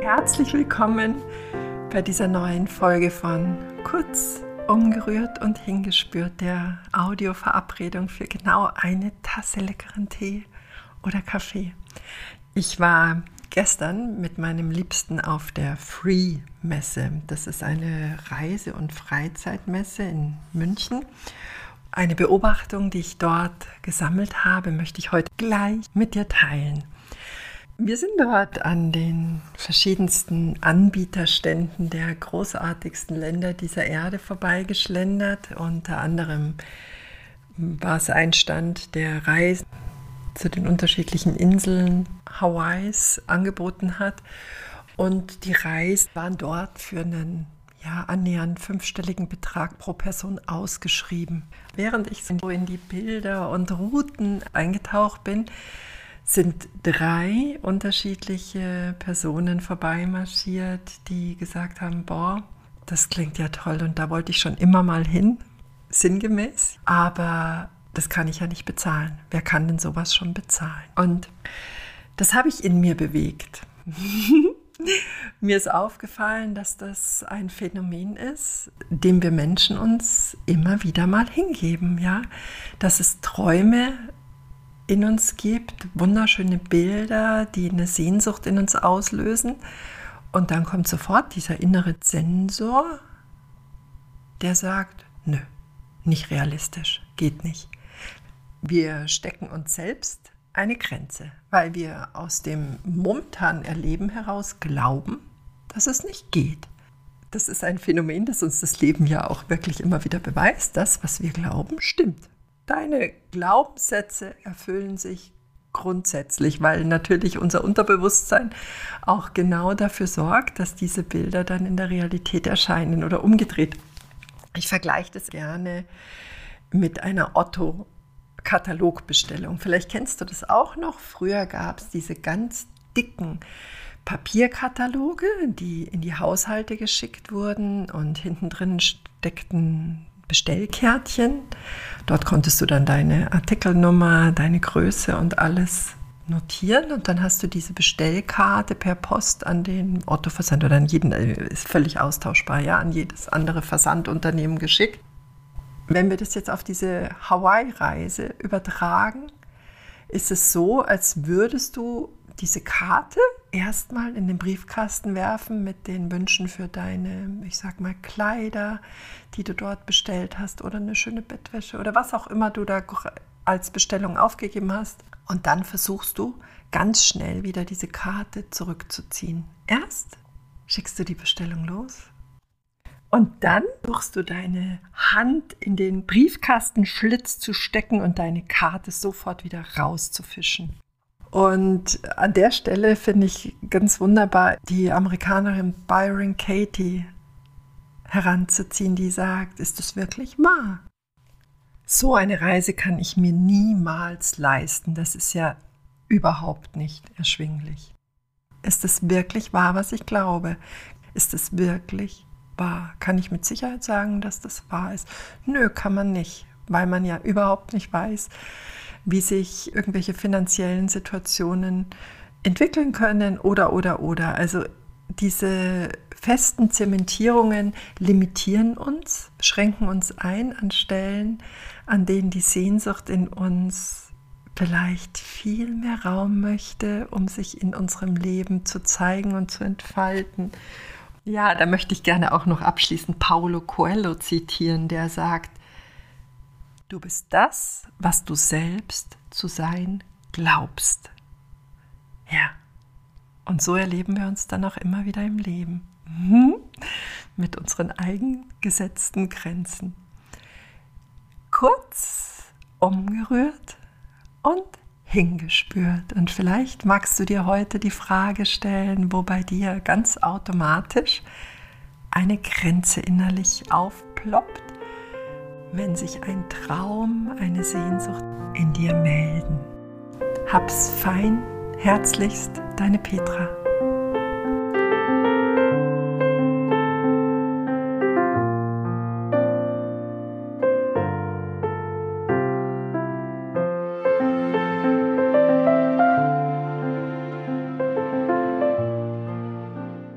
Herzlich willkommen bei dieser neuen Folge von Kurz, umgerührt und hingespürt, der Audioverabredung für genau eine Tasse leckeren Tee oder Kaffee. Ich war gestern mit meinem Liebsten auf der Free Messe. Das ist eine Reise- und Freizeitmesse in München. Eine Beobachtung, die ich dort gesammelt habe, möchte ich heute gleich mit dir teilen. Wir sind dort an den verschiedensten Anbieterständen der großartigsten Länder dieser Erde vorbeigeschlendert. Unter anderem war es ein Stand, der Reisen zu den unterschiedlichen Inseln Hawaiis angeboten hat. Und die Reisen waren dort für einen ja, annähernd fünfstelligen Betrag pro Person ausgeschrieben. Während ich so in die Bilder und Routen eingetaucht bin, sind drei unterschiedliche Personen vorbeimarschiert, die gesagt haben, boah, das klingt ja toll und da wollte ich schon immer mal hin, sinngemäß, aber das kann ich ja nicht bezahlen. Wer kann denn sowas schon bezahlen? Und das habe ich in mir bewegt. mir ist aufgefallen, dass das ein Phänomen ist, dem wir Menschen uns immer wieder mal hingeben, ja, dass es Träume in uns gibt, wunderschöne Bilder, die eine Sehnsucht in uns auslösen. Und dann kommt sofort dieser innere Sensor, der sagt, nö, nicht realistisch, geht nicht. Wir stecken uns selbst eine Grenze, weil wir aus dem momentanen Erleben heraus glauben, dass es nicht geht. Das ist ein Phänomen, das uns das Leben ja auch wirklich immer wieder beweist. Das, was wir glauben, stimmt. Deine Glaubenssätze erfüllen sich grundsätzlich, weil natürlich unser Unterbewusstsein auch genau dafür sorgt, dass diese Bilder dann in der Realität erscheinen oder umgedreht. Ich vergleiche das gerne mit einer Otto-Katalogbestellung. Vielleicht kennst du das auch noch. Früher gab es diese ganz dicken Papierkataloge, die in die Haushalte geschickt wurden und hinten drin steckten Bestellkärtchen. Dort konntest du dann deine Artikelnummer, deine Größe und alles notieren und dann hast du diese Bestellkarte per Post an den Otto-Versand oder an jeden, äh, ist völlig austauschbar, ja, an jedes andere Versandunternehmen geschickt. Wenn wir das jetzt auf diese Hawaii-Reise übertragen, ist es so, als würdest du diese Karte erstmal in den Briefkasten werfen mit den Wünschen für deine, ich sag mal, Kleider, die du dort bestellt hast oder eine schöne Bettwäsche oder was auch immer du da als Bestellung aufgegeben hast. Und dann versuchst du ganz schnell wieder diese Karte zurückzuziehen. Erst schickst du die Bestellung los und dann suchst du deine Hand in den Briefkastenschlitz zu stecken und deine Karte sofort wieder rauszufischen. Und an der Stelle finde ich ganz wunderbar, die Amerikanerin Byron Katie heranzuziehen, die sagt, ist es wirklich wahr? So eine Reise kann ich mir niemals leisten. Das ist ja überhaupt nicht erschwinglich. Ist es wirklich wahr, was ich glaube? Ist es wirklich wahr? Kann ich mit Sicherheit sagen, dass das wahr ist? Nö, kann man nicht, weil man ja überhaupt nicht weiß, wie sich irgendwelche finanziellen Situationen entwickeln können oder, oder, oder. Also diese festen Zementierungen limitieren uns, schränken uns ein an Stellen, an denen die Sehnsucht in uns vielleicht viel mehr Raum möchte, um sich in unserem Leben zu zeigen und zu entfalten. Ja, da möchte ich gerne auch noch abschließend Paulo Coelho zitieren, der sagt, Du bist das, was du selbst zu sein glaubst. Ja, und so erleben wir uns dann auch immer wieder im Leben. Mhm. Mit unseren eigengesetzten Grenzen. Kurz umgerührt und hingespürt. Und vielleicht magst du dir heute die Frage stellen, wo bei dir ganz automatisch eine Grenze innerlich aufploppt wenn sich ein Traum, eine Sehnsucht in dir melden. Hab's fein, herzlichst, deine Petra.